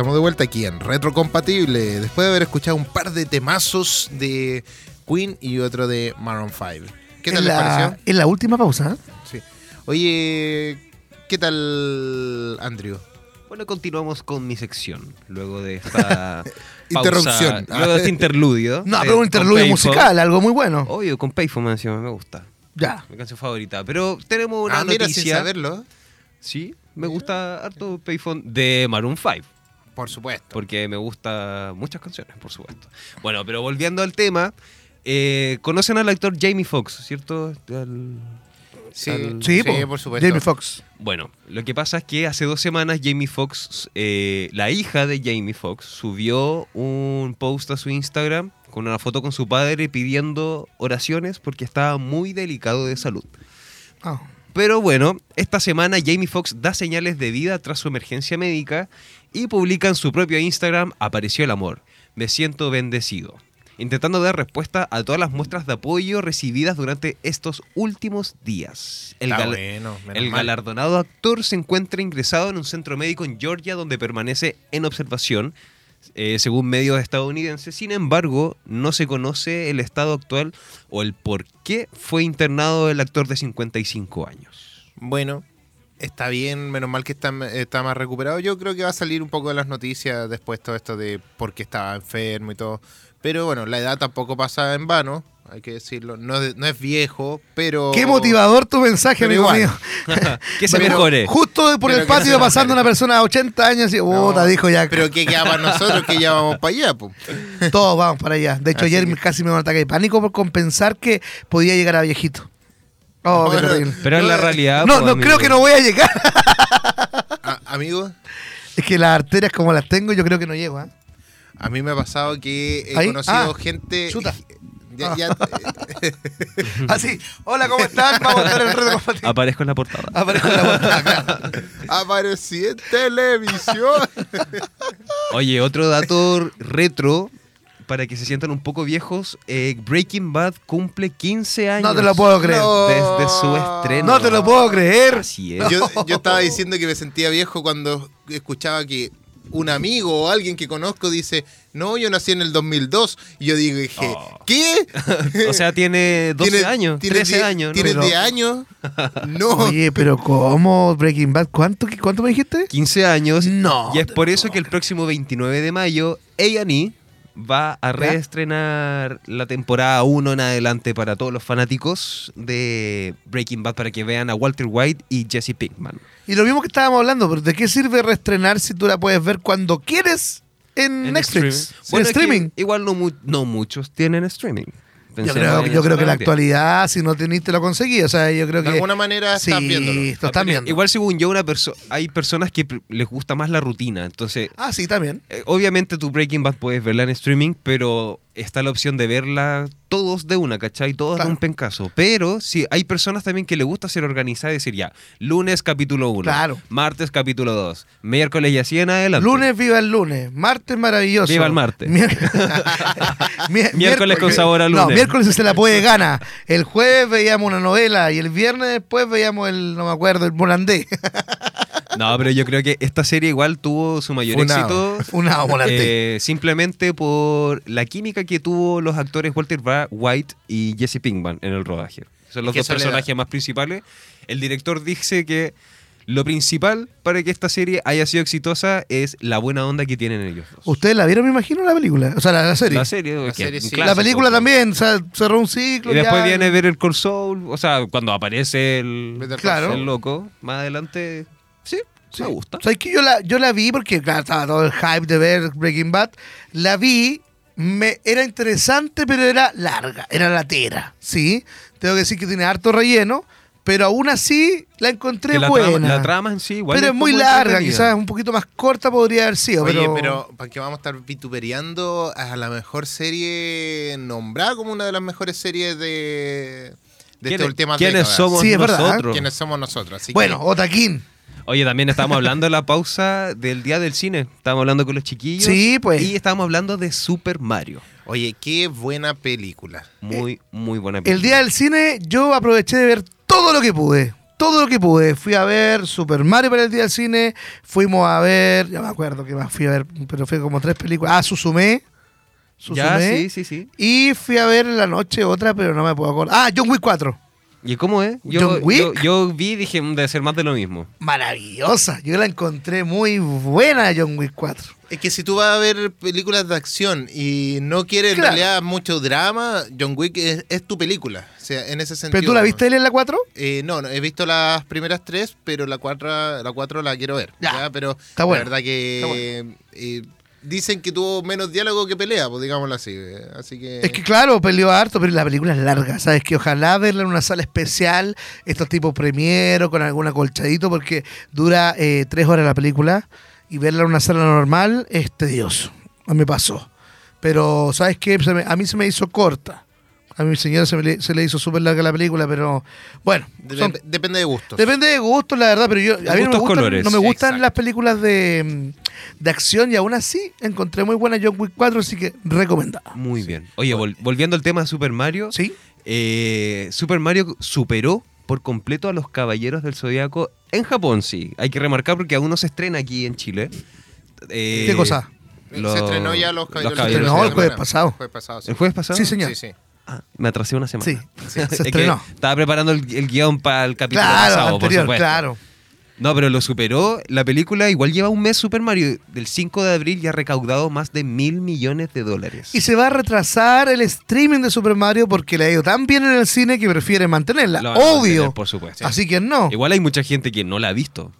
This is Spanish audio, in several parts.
Estamos de vuelta aquí en Retrocompatible, después de haber escuchado un par de temazos de Queen y otro de Maroon 5. ¿Qué tal les la, pareció? En la última pausa. ¿eh? Sí. Oye, ¿qué tal, Andrew? Bueno, continuamos con mi sección. Luego de esta pausa- Interrupción. Luego de este interludio. No, eh, pero un interludio musical, algo muy bueno. Obvio, con Payphone me encima, me gusta. Ya. Mi canción favorita. Pero tenemos una ah, mira, sin noticia. saberlo. Sí, me gusta harto Payphone de Maroon 5. Por supuesto. Porque me gusta muchas canciones, por supuesto. Bueno, pero volviendo al tema. eh, ¿Conocen al actor Jamie Foxx, cierto? Al- Sí, al- Sí, sí, po. por supuesto. Jamie Foxx. Bueno, lo que pasa es que hace dos semanas Jamie Foxx, eh, la hija de Jamie Foxx, subió un post a su Instagram con una foto con su padre pidiendo oraciones porque estaba muy delicado de salud. Ah. Pero bueno, esta semana Jamie Foxx da señales de vida tras su emergencia médica y publica en su propio Instagram Apareció el amor. Me siento bendecido. Intentando dar respuesta a todas las muestras de apoyo recibidas durante estos últimos días. El, gal- bueno, el galardonado actor se encuentra ingresado en un centro médico en Georgia donde permanece en observación, eh, según medios estadounidenses. Sin embargo, no se conoce el estado actual o el por qué fue internado el actor de 55 años. Bueno, está bien, menos mal que está, más recuperado. Yo creo que va a salir un poco de las noticias después todo esto de por qué estaba enfermo y todo. Pero bueno, la edad tampoco pasa en vano, hay que decirlo. No, es- no es viejo, pero... Qué motivador tu mensaje, Pero amigo igual. mío. que se Pero- mejore. Justo por Pero el patio pasando una persona de 80 años y No, puta, dijo ya. Pero que queda para nosotros que ya vamos para allá, pues. Todos vamos para allá. De hecho, Así ayer que- casi me dio un ataque de pánico por compensar que podía llegar a viejito. Oh, qué Bueno, terrible. Pero en la No, realidad... No, no, amigo, creo que no voy a llegar. A- amigo, Es que las arterias como las tengo, yo creo que no llego. ¿ah? a mí me ha pasado que he ¿Ahí? conocido Ah, gente... chuta. Ya, ya- Así, hola, ¿cómo están? Vamos a estar en el reto compatible. Aparezco en la portada. Aparezco en la portada, claro. aparecí en televisión. Oye, otro dato retro para que se sientan un poco viejos. eh, Breaking Bad cumple 15 años. No te lo puedo creer. No. Desde su estreno. No te lo puedo creer. Así es. Yo, yo estaba diciendo que me sentía viejo cuando escuchaba que un amigo o alguien que conozco dice, no, yo nací en el 2002. Y yo digo, dije, Oh. ¿qué? O sea, tiene 12 ¿Tienes- años, tienes 13 die- años. ¿no? ¿Tienes Pero- 10 años? No. Oye, pero ¿cómo Breaking Bad? ¿Cuánto, cuánto me dijiste? 15 años. No, Y es por eso que el próximo 29 de mayo, A&E va a reestrenar la temporada 1 en adelante para todos los fanáticos de Breaking Bad para que vean a Walter White y Jesse Pinkman. Y lo mismo que estábamos hablando, pero ¿de qué sirve reestrenar si tú la puedes ver cuando quieres en, En Netflix? streaming. En Bueno, que streaming. igual no, no muchos tienen streaming. Yo creo, en yo eso creo que la también. actualidad, si no teniste, lo conseguí. O sea, yo creo De que. alguna manera estás sí, viéndolo. lo están Pero viendo. Igual según yo, una perso hay personas que les gusta más la rutina. Entonces, Ah, sí, también. eh, obviamente tu Breaking Bad puedes verla en streaming, pero está la opción de verla todos de una, ¿cachai? Todos Claro. de un pencazo. Pero sí, hay personas también que les gusta ser organizada y decir ya, lunes capítulo 1, Claro. martes capítulo 2, miércoles y así en adelante. Lunes, viva el lunes. Martes, maravilloso. Viva el martes. Mier- Miércoles con sabor a No, lunes. miércoles si se la puede gana. El jueves veíamos una novela y el viernes después veíamos el, no me acuerdo, el Molandé. No, pero yo creo que esta serie igual tuvo su mayor Funado. éxito. Una Molandé. eh, simplemente por la química que tuvo los actores Walter White y Jesse Pinkman en el rodaje. Son los dos personajes más principales. El director dice que lo principal para que esta serie haya sido exitosa es la buena onda que tienen ellos dos. ¿Ustedes la vieron, me imagino, la película? O sea, la, la serie. La serie, La serie sí. La película también, o sea, cerró un ciclo. Y después ya. viene ver el Call Soul, o sea, cuando aparece el, Claro. el loco, más adelante, sí, Sí. me gusta. ¿Sabes que yo la, yo la vi porque, claro, estaba todo el hype de ver Breaking Bad. La vi, me, era interesante, pero era larga, era latera, ¿sí? Tengo que decir que tiene harto relleno, pero aún así la encontré la, buena. trama, la trama en sí igual pero es muy larga, quizás un poquito más corta podría haber sido. Oye, pero, pero ¿para qué vamos a estar vituperiando a la mejor serie nombrada como una de las mejores series de, de ¿Quiénes, este última quiénes década? somos Sí, es verdad, ¿eh? nosotros? ¿Quiénes somos nosotros? Así Bueno, que- Otaquín. Oye, también estábamos hablando en la pausa del día del cine. Estábamos hablando con los chiquillos. Sí, pues. Y estábamos hablando de Super Mario. oye, qué buena película. Muy, muy buena El película. día del cine yo aproveché de ver todo lo que pude. todo lo que pude. Fui a ver Super Mario para el día del cine. Fuimos a ver, ya me acuerdo que más fui a ver, pero fue como tres películas. Ah, Susume. Ya, sí, sí, sí. Y fui a ver en la noche otra, pero no me puedo acordar. Ah, John Wick 4. ¿Y cómo es? Yo, John Wick. yo, yo vi y dije, "Mm, debe ser más de lo mismo. Maravillosa. Yo la encontré muy buena, John Wick 4. Es que si tú vas a ver películas de acción y no quieres Claro. en realidad mucho drama, John Wick es, es tu película. O sea, en ese sentido. ¿Pero tú la viste él en la 4? Eh, no, no, he visto las primeras tres, pero la cuatro, la cuatro la quiero ver. Ya. Ya, pero Está bueno. la verdad que eh, dicen que tuvo menos diálogo que pelea, pues digámoslo así. eh, Así que. Es que claro, peleó harto, pero la película es larga, ¿sabes? Que ojalá verla en una sala especial, estos tipos premiero, con algún acolchadito, porque dura eh, tres horas la película y verla en una sala normal es tedioso. A mí me pasó. Pero, ¿sabes qué? A mí se me hizo corta. A mi señora se, me le, se le hizo súper larga la película, pero bueno, Dep- depende de gustos. depende de gustos, la verdad, pero yo, a mí no me gustan, colores. no me gustan Exacto. las películas de, mm, de acción y aún así encontré muy buena John Wick 4, así que recomendada. Muy bien. Oye, vol- volviendo al tema de Super Mario, ¿Sí? eh, Super Mario superó por completo a los Caballeros del Zodiaco en Japón, sí. Hay que remarcar porque aún no se estrena aquí en Chile. Eh, ¿Qué cosa? los- se estrenó ya los los Caballeros Se del estrenó Zodiaco el jueves pasado. Jueves pasado, sí. ¿El jueves pasado? Sí, señor. Sí, sí. Ah, me atrasé una semana. Sí, se estrenó. estaba preparando el, el guion para el capítulo Claro, pasado, por anterior, supuesto. claro. No, pero lo superó. La película igual lleva un mes Super Mario. Del 5 de abril ya ha recaudado más de mil millones de dólares. Y se va a retrasar el streaming de Super Mario porque le ha ido tan bien en el cine que prefiere mantenerla. Obvio. mantener, por supuesto. Así que no. Igual hay mucha gente que no la ha visto.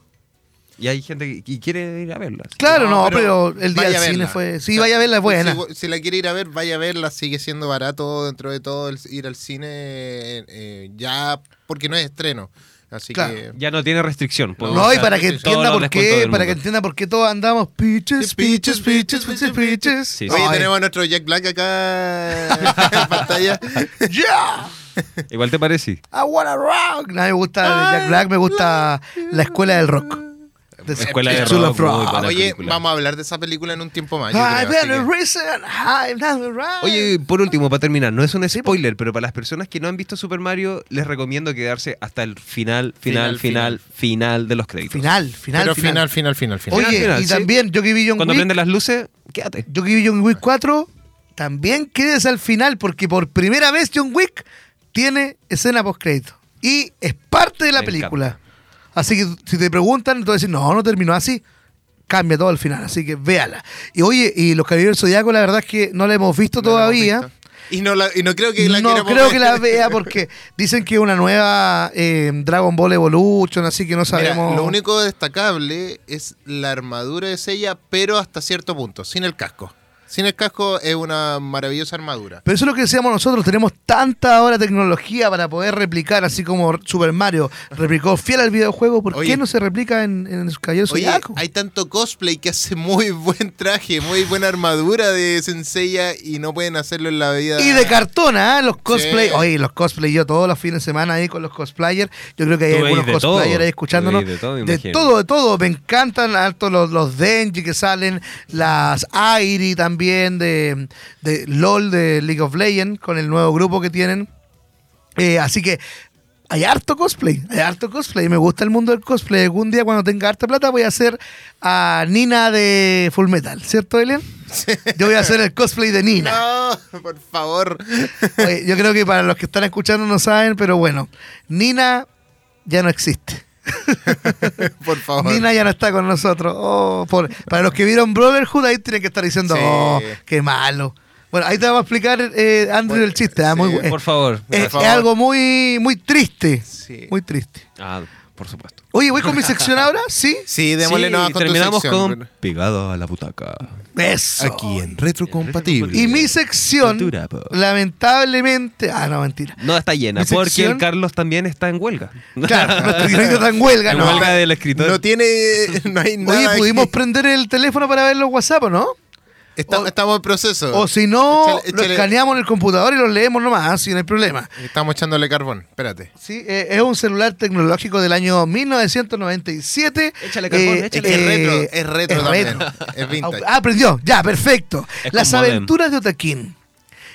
Y hay gente que, quiere ir a verla. Claro, no, pero, el día del cine verla. fue. Sí, O sea, vaya a verla, es buena. Si, si la quiere ir a ver, vaya a verla. Sigue siendo barato dentro de todo el- ir al cine eh, ya porque no es estreno. Así Claro. que. Ya no tiene restricción. pues. No, y para que entienda por qué, para que entienda por qué todos andamos pitches, pitches, pitches, pitches, pitches. Sí, Oye, Ay, tenemos a nuestro Jack Black acá en pantalla. ¡Yeah! Igual te parece. I wanna rock. No, me gusta Jack Black, me gusta la escuela del rock. The Escuela de rock, Oye, película. vamos a hablar de esa película en un tiempo más. creo, que-. Oye, por último, para terminar, no es un spoiler, pero para las personas que no han visto Super Mario, les recomiendo quedarse hasta el final, final, Final, final, final, de los créditos. Final, final, Pero final. final, final, final. Oye, Final, y sí. también yo que vi John Cuando prenden las luces, quédate. yo que vi John Wick 4, también quedes al final, porque por primera vez John Wick tiene escena post crédito. Y es parte de la Me película. Así que si te preguntan, decir, no, no terminó así. Cambia todo al final, así que véala. Y oye, y los Caballeros del Zodiaco, la verdad es que no la hemos visto No la hemos todavía. visto. Y no, la- y no creo que la no creo ver. que la vea porque dicen que es una nueva eh, Dragon Ball Evolution, así que no Mira, sabemos. lo único destacable es la armadura de Sella, pero hasta cierto punto, sin el casco. Sin el casco es una maravillosa armadura. Pero eso es lo que decíamos nosotros, tenemos tanta ahora tecnología para poder replicar, así como Super Mario replicó fiel al videojuego, ¿por Oye. qué no se replica en, en Caballero Oye, Zodiaco? hay tanto cosplay que hace muy buen traje, muy buena armadura de Senseiya y no pueden hacerlo en la vida. Y de cartón, ¿ah? Los cosplay. Sí. Oye, los cosplay, yo todos los fines de semana ahí con los cosplayers. Yo creo que hay Tú algunos todo. cosplayers ahí escuchándonos. de todo, de todo, de todo. Me encantan harto los, los Denji que salen, las Airi también de, de LOL, de League of Legends, con el nuevo grupo que tienen. Eh, así que hay harto cosplay, hay harto cosplay. Me gusta el mundo del cosplay. Algún día cuando tenga harta plata voy a hacer a Nina de Full Metal, ¿cierto, Elian? Yo voy a hacer el cosplay de Nina. No, por favor. Oye, yo creo que para los que están escuchando no saben, pero bueno, Nina ya no existe. por favor. Nina ya no está con nosotros. Oh, por- para los que vieron Brotherhood, ahí tienen que estar diciendo, Sí. oh, qué malo. Bueno, ahí te vamos a explicar, eh, Andrew, Bueno, el chiste. ah, sí, muy bu- Por favor. es, favor. es algo muy, muy triste. Sí. Muy triste. Ah, por supuesto. Oye, ¿voy con mi sección ahora? ¿Sí? Sí, démosle Sí, nomás con tu terminamos sección. con Pegado a la butaca. Eso. Aquí en Retrocompatible. Y mi sección, Cultura, lamentablemente... Ah, no, mentira. No está llena, Mi porque sección- el Carlos también está en huelga. Claro, nuestro guionista está en huelga, En ¿no? huelga del escritor. No tiene. No hay nada. Oye, ¿pudimos que- prender el teléfono para ver los WhatsApp o no? Está- o- estamos en proceso. O si no, Échale- lo échale- escaneamos en el computador y lo leemos nomás, si no hay problema. Estamos echándole carbón. Espérate. Sí, eh, es un celular tecnológico del año 1997. Échale carbón, Eh, échale. Es eh, retro, es retro es también. retro. Es vintage. Ah, aprendió, ya, perfecto. Es Las modem. aventuras de Otaquín.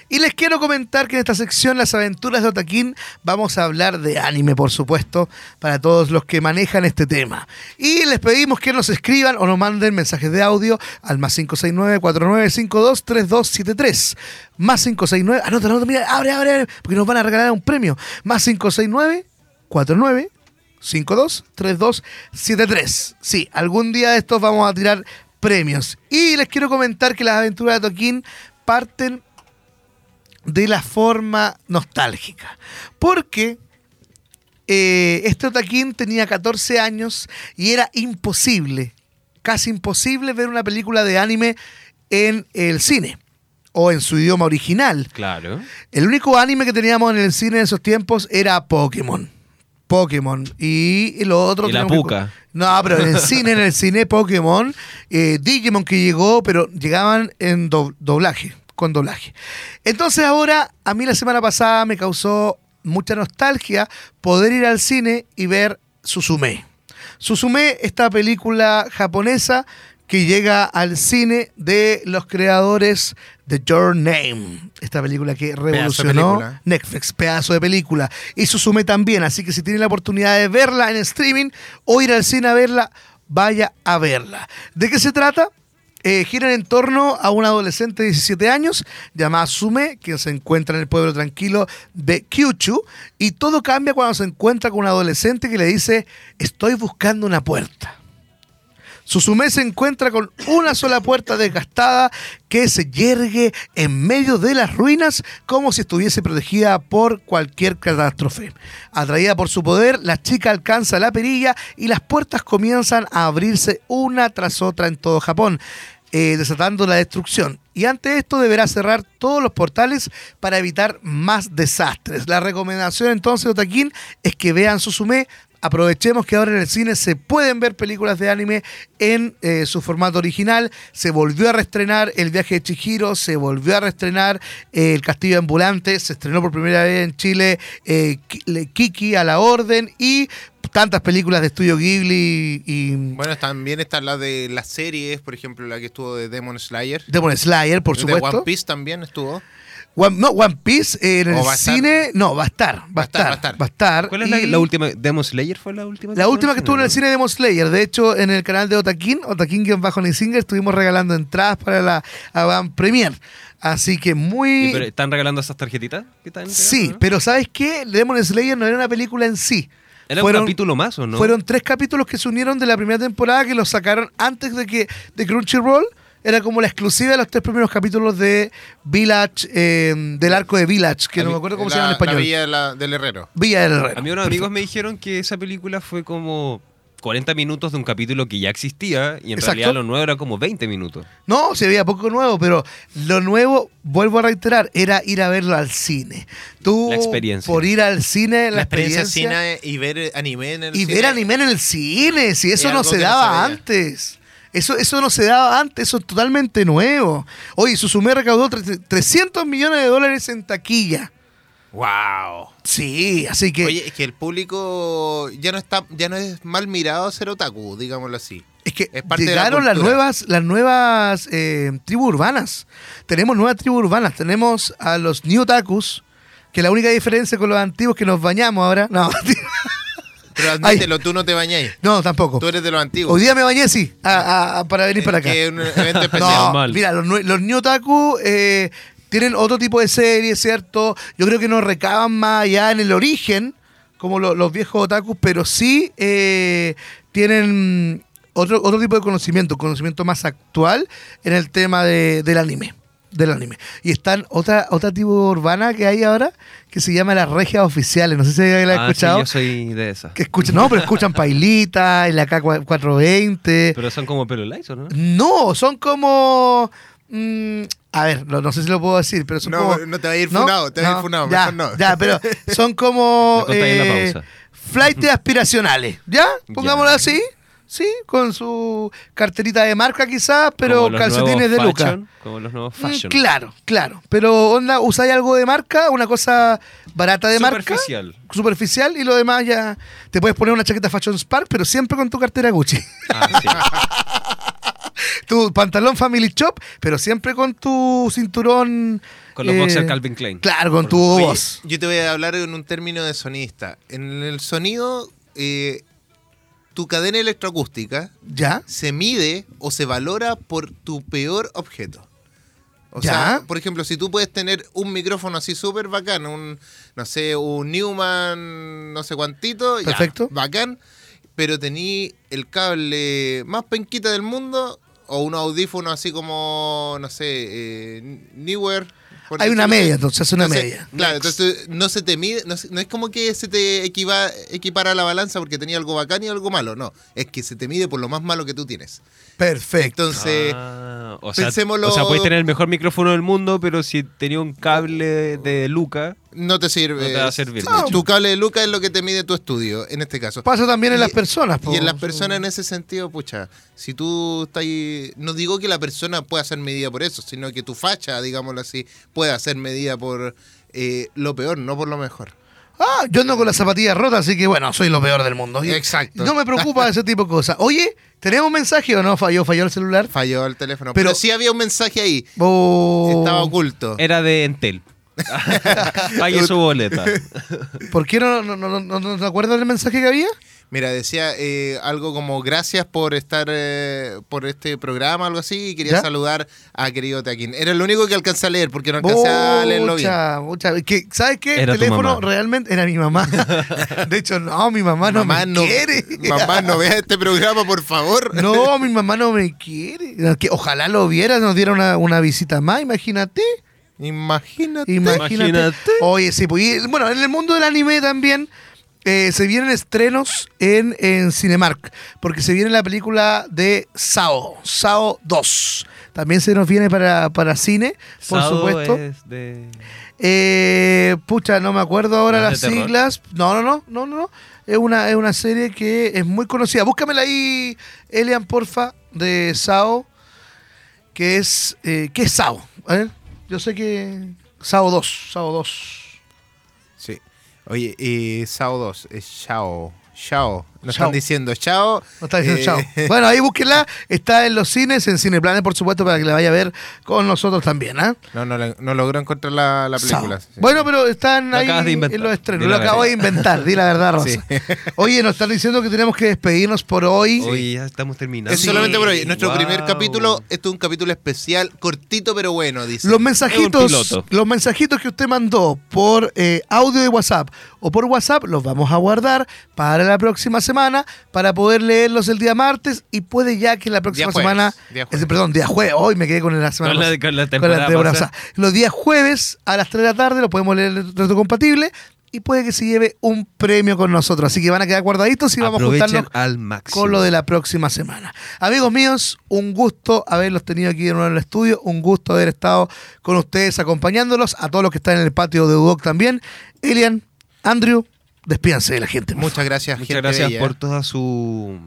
Y les quiero comentar que en esta sección, Las aventuras de Otaquín, vamos a hablar de anime, por supuesto, para todos los que manejan este tema. Y les pedimos que nos escriban o nos manden mensajes de audio al más 569-4952-3273. Más 569, anota, anota, mira, abre, abre, abre, porque nos van a regalar un premio. Más 569 49 523273. Sí, algún día de estos vamos a tirar premios. Y les quiero comentar que las aventuras de Toquín parten de la forma nostálgica. Porque eh, este Otaquín tenía 14 años y era imposible, casi imposible ver una película de anime en el cine o en su idioma original. Claro. El único anime que teníamos en el cine en esos tiempos era Pokémon. Pokémon. Y lo otro... Y la que- Puca. No, pero en el cine, en el cine Pokémon, eh, Digimon que llegó, pero llegaban en do- doblaje, con doblaje. Entonces ahora, a mí la semana pasada me causó mucha nostalgia poder ir al cine y ver Suzume. Suzume, esta película japonesa que llega al cine de los creadores de Your Name, esta película que revolucionó película. Netflix, pedazo de película. Y Suzume también, así que si tienen la oportunidad de verla en streaming o ir al cine a verla, vaya a verla. ¿De qué se trata? Eh, giran en torno a una adolescente de 17 años llamada Sume, que se encuentra en el pueblo tranquilo de Kyushu, y todo cambia cuando se encuentra con un adolescente que le dice, estoy buscando una puerta. Susume se encuentra con una sola puerta desgastada que se yergue en medio de las ruinas como si estuviese protegida por cualquier catástrofe. Atraída por su poder, la chica alcanza la perilla y las puertas comienzan a abrirse una tras otra en todo Japón. Eh, desatando la destrucción. Y ante esto deberá cerrar todos los portales para evitar más desastres. La recomendación entonces de Otaquín es que vean Susume. Aprovechemos que ahora en el cine se pueden ver películas de anime en eh, su formato original. Se volvió a reestrenar El viaje de Chihiro, se volvió a reestrenar eh, El castillo ambulante, se estrenó por primera vez en Chile Ki- le- Kiki a la orden y tantas películas de estudio Ghibli y Bueno, también están las de las series, por ejemplo, la que estuvo de Demon Slayer. Demon Slayer, por de supuesto. One Piece también estuvo. One- no, One Piece eh, en ¿O el va a estar? cine, no, va a estar, va, a estar, va a estar. ¿Cuál es la, Y la última? ¿Demon Slayer fue la última? La última que estuvo en el cine de Demon Slayer. De hecho, en el canal de Otakin, Otakin-Singer, estuvimos regalando entradas para la Avant Premier. Así que ¿Y muy... ¿Están regalando esas tarjetitas? que están Sí, no? pero ¿sabes qué? Demon Slayer no era una película en sí. ¿Era fueron- un capítulo más o no? Fueron tres capítulos que se unieron de la primera temporada que los sacaron antes de que de Crunchyroll. Era como la exclusiva de los tres primeros capítulos de Village, eh, del arco de Village, que no me acuerdo cómo la- se llama en La español. Villa de la- del Herrero. Villa del Herrero. A mí unos amigos me dijeron que esa película fue como 40 minutos de un capítulo que ya existía y en Exacto. realidad lo nuevo era como 20 minutos. No, se veía poco nuevo, pero lo nuevo, vuelvo a reiterar, era ir a verlo al cine. Tú, La experiencia. por ir al cine, la, La experiencia experiencia, cine y ver anime en el y cine. ver anime en el cine, si eso Es no se no daba antes. Eso, eso no se daba antes, eso es totalmente nuevo. Oye, Susume recaudó tre- 300 millones de dólares en taquilla. ¡Wow! Sí, así que Oye, es que el público ya no está, ya no es mal mirado ser otaku, digámoslo así. es que es parte de la llegaron las nuevas, las nuevas eh, tribus urbanas. Tenemos nuevas tribus urbanas. Tenemos a los New Otakus, que la única diferencia con los antiguos es que nos bañamos ahora. No, Pero admítelo, tú no te bañáis. no tampoco. Tú eres de los antiguos. Hoy día me bañé, sí, a- a- a- para venir para acá. Que es un evento especial. No, mira, los, los New Otaku eh, tienen otro tipo de series, ¿cierto? Yo creo que no recaban más allá en el origen, como lo- los viejos otakus, pero sí eh, tienen otro, otro tipo de conocimiento, conocimiento más actual en el tema de- del anime. Del anime. Y están otra, otra tribu urbana que hay ahora que se llama las regias oficiales. No sé si la has Ah, sí, escuchado. yo soy de esas. que escuchan, no, pero escuchan Pailita, en la K420. Pero son como ¿o no? No, son como. Mm, a ver, no, no sé si lo puedo decir, pero son No, como. no te va a ir funado, te va a ir funado, ya, mejor no. Ya, pero son como. Eh, pausa. flight aspiracionales, ¿ya? Pongámoslo Ya. así. Sí, con su carterita de marca quizás, pero calcetines de nuevos Luca. fashion, Como los nuevos Mm, fashion. Claro, claro. Pero onda, usáis algo de marca, una cosa barata de marca. Superficial. Superficial y lo demás ya te puedes poner una chaqueta Fashion Spark, pero siempre con tu cartera Gucci. Ah, sí. tu pantalón Family Shop, pero siempre con tu cinturón. Con los eh, boxers Calvin Klein. Claro, con tu Oye, voz. Yo te voy a hablar en un término de sonista. En el sonido, eh, tu cadena electroacústica ¿Ya? se mide o se valora por tu peor objeto. O Ya. sea, por ejemplo, si tú puedes tener un micrófono así súper bacán, un, no sé, un Newman, no sé cuantito, ya, Perfecto. bacán, pero tení el cable más penquita del mundo o un audífono así como, no sé, eh, Newer. por Hay una media, entonces, hace una Entonces, media. Claro, entonces no se te mide, no es como que se te equiva- equipara la balanza porque tenía algo bacán y algo malo, no, es que se te mide por lo más malo que tú tienes. Perfecto. Entonces, Ah, o, sea, pensémoslo- o sea, puedes tener el mejor micrófono del mundo, pero si tenía un cable de Luca, no te sirve. No te va a servir mucho. Tu cable de Luca es lo que te mide tu estudio, en este caso. Pasa también en Y- las personas. po. Y en las personas en ese sentido, pucha, si tú estás ahí, no digo que la persona pueda ser medida por eso, sino que tu facha, digámoslo así, pueda ser medida por eh, lo peor, no por lo mejor. Ah, yo ando con las zapatillas rotas, así que bueno, soy lo peor del mundo. Exacto. No me preocupa ese tipo de cosas. Oye, ¿tenemos un mensaje o no? ¿Falló? ¿Falló el celular? Falló el teléfono. Pero- Pero, sí había un mensaje ahí. Oh, Estaba oculto. era de Entel. Pague su boleta. ¿Por qué no, no, no, no, no te acuerdas del mensaje que había? Mira, decía eh, algo como gracias por estar eh, por este programa, algo así, y quería ¿Ya? saludar a querido Teaquín. Era lo único que alcancé a leer porque no alcancé a leerlo bien. Mucha, mucha. Que, ¿Sabes qué? Era el tu teléfono mamá. realmente era mi mamá. De hecho, no, mi mamá no mamá, me no, quiere. mamá, no vea este programa, por favor. No, mi mamá no me quiere. Ojalá lo viera, nos diera una, una visita más, imagínate. Imagínate. Imagínate. Imagínate. Oye, sí, pues, y, bueno, en el mundo del anime también eh, se vienen estrenos en, en Cinemark, porque se viene la película de Sao, Sao 2. También se nos viene para, para cine, por Sado supuesto. es de- Eh, pucha, no me acuerdo ahora ¿No es las siglas. No, no, no, no, no. no. Es una, es una serie que es muy conocida. Búscamela ahí, Elian, porfa, de Sao. Que es. Eh, ¿Qué es Sao? A ver, yo sé que. Sao 2. Sao 2. Sí. Oye, y Sao 2, es Shao. Shao. Nos están diciendo Shao. No está diciendo Eh, chao. Bueno, ahí búsquenla. Está en los cines, en Cineplanes, por supuesto, para que la vaya a ver con nosotros también. ¿ah? No, no, no logró encontrar la, la película. Bueno, pero están Lo ahí en los estrenos. Lo acabo de inventar, di la verdad, Rosa. Sí. Oye, nos están diciendo que tenemos que despedirnos por hoy. Hoy ya estamos terminando. Es solamente por hoy. Nuestro Wow. primer capítulo, esto es un capítulo especial, cortito pero bueno, dice. Los mensajitos, los mensajitos que usted mandó por eh, audio de WhatsApp o por WhatsApp los vamos a guardar para la próxima semana para poder leerlos el día martes y puede ya que la próxima Día jueves, semana, día jueves. perdón, día jueves, hoy me quedé con la semana Con la- pasada, con la con temporada temporada. Los días jueves a las 3 de la tarde lo podemos leer el reto compatible y puede que se lleve un premio con nosotros, así que van a quedar guardaditos y vamos a juntarnos al máximo. con lo de la próxima semana. Amigos míos, un gusto haberlos tenido aquí de nuevo en el estudio, un gusto haber estado con ustedes acompañándolos, a todos los que están en el patio de UDOC también. Elian, Andrew, despídanse de la gente. Muchas gracias, Muchas gente gracias bella. por toda su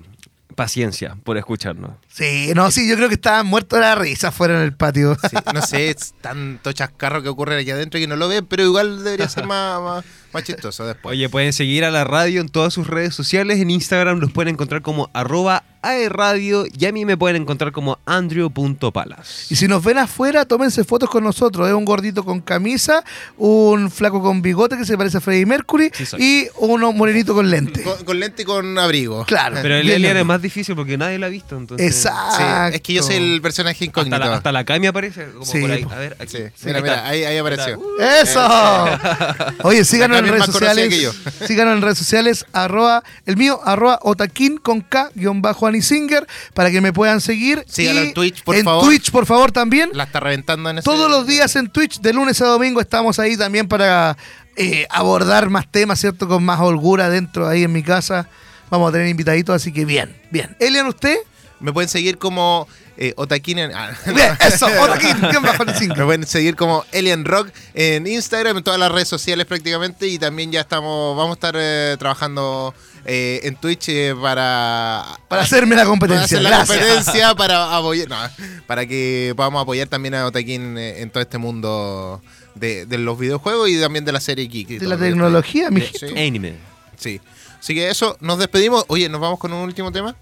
paciencia, por escucharnos. Sí, no, sí, yo creo que estaban muertos de la risa fuera en el patio. Sí, no sé, es tanto chascarro que ocurre aquí adentro que no lo ven, pero igual debería ser más, más, más chistoso después. Oye, pueden seguir a la radio en todas sus redes sociales. En Instagram los pueden encontrar como arroba aerradio y a mí me pueden encontrar como andrew.palas. Y si nos ven afuera, tómense fotos con nosotros. Es un gordito con camisa, un flaco con bigote que se parece a Freddie Mercury Sí y uno morenito con lente. con, con lente y con abrigo. Claro. Pero el Elian es más difícil porque nadie la ha visto. Entonces, Exacto. Sí, es que yo soy el personaje Hasta incógnito. la, hasta la Cami aparece. Como Sí, por ahí. po. A ver, aquí. Sí, Sí, mira, mira, ahí, ahí apareció. ¡Eso! Oye, síganos La en redes sociales. que yo. Síganos en redes sociales, arroba, el mío, arroba otaquín con K, guion bajo Anisinger, para que me puedan seguir. Síganlo Y en Twitch, por en favor. Twitch, por favor, también. La está reventando en ese... Todos los días en Twitch, de lunes a domingo, estamos ahí también para eh, abordar más temas, ¿cierto? Con más holgura dentro ahí en mi casa. Vamos a tener invitaditos, así que bien, bien. Elian, ¿usted? Me pueden seguir como eh, Otaquín en... ah, Bien, eso, otaquín, guion bajo Me Anisinger. pueden seguir como Alien Rock en Instagram, en todas las redes sociales prácticamente. Y también ya estamos, vamos a estar eh, trabajando eh, en Twitch eh, para, Para hacerme la para competencia. hacer la Gracias. competencia, para apoyar, no, para que podamos apoyar también a Otaquín eh, en todo este mundo de, de los videojuegos y también de la serie Geek. De todo la tecnología, mi Sí. Anime. Sí. Así que eso, nos despedimos. Oye, ¿nos vamos con un último tema?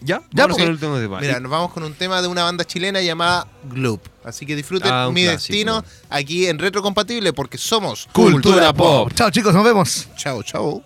Ya, ya con el tema de Mira, nos vamos con un tema de una banda chilena llamada Gloop. Así que disfruten ah, mi destino aquí en Retrocompatible porque somos Cultura, Cultura Pop. Chao chicos, nos vemos. Chao, chao.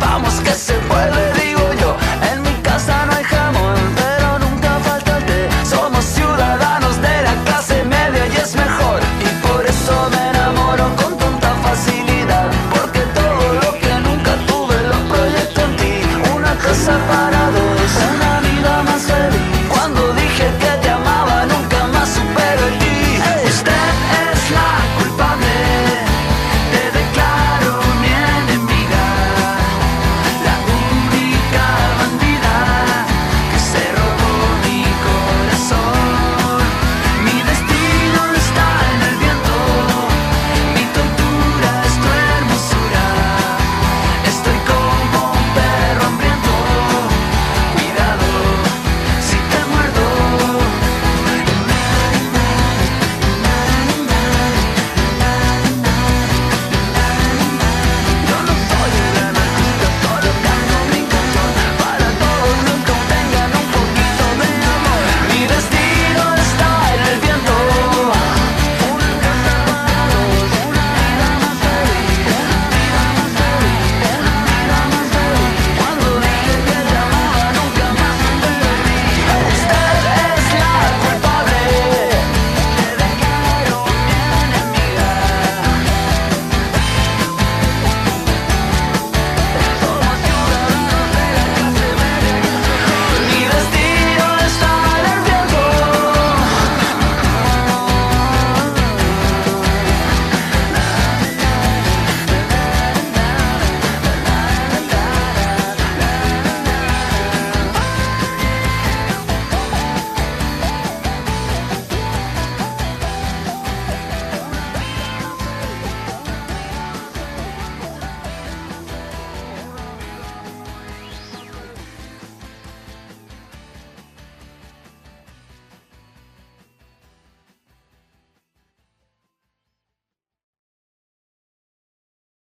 vamos que se puede.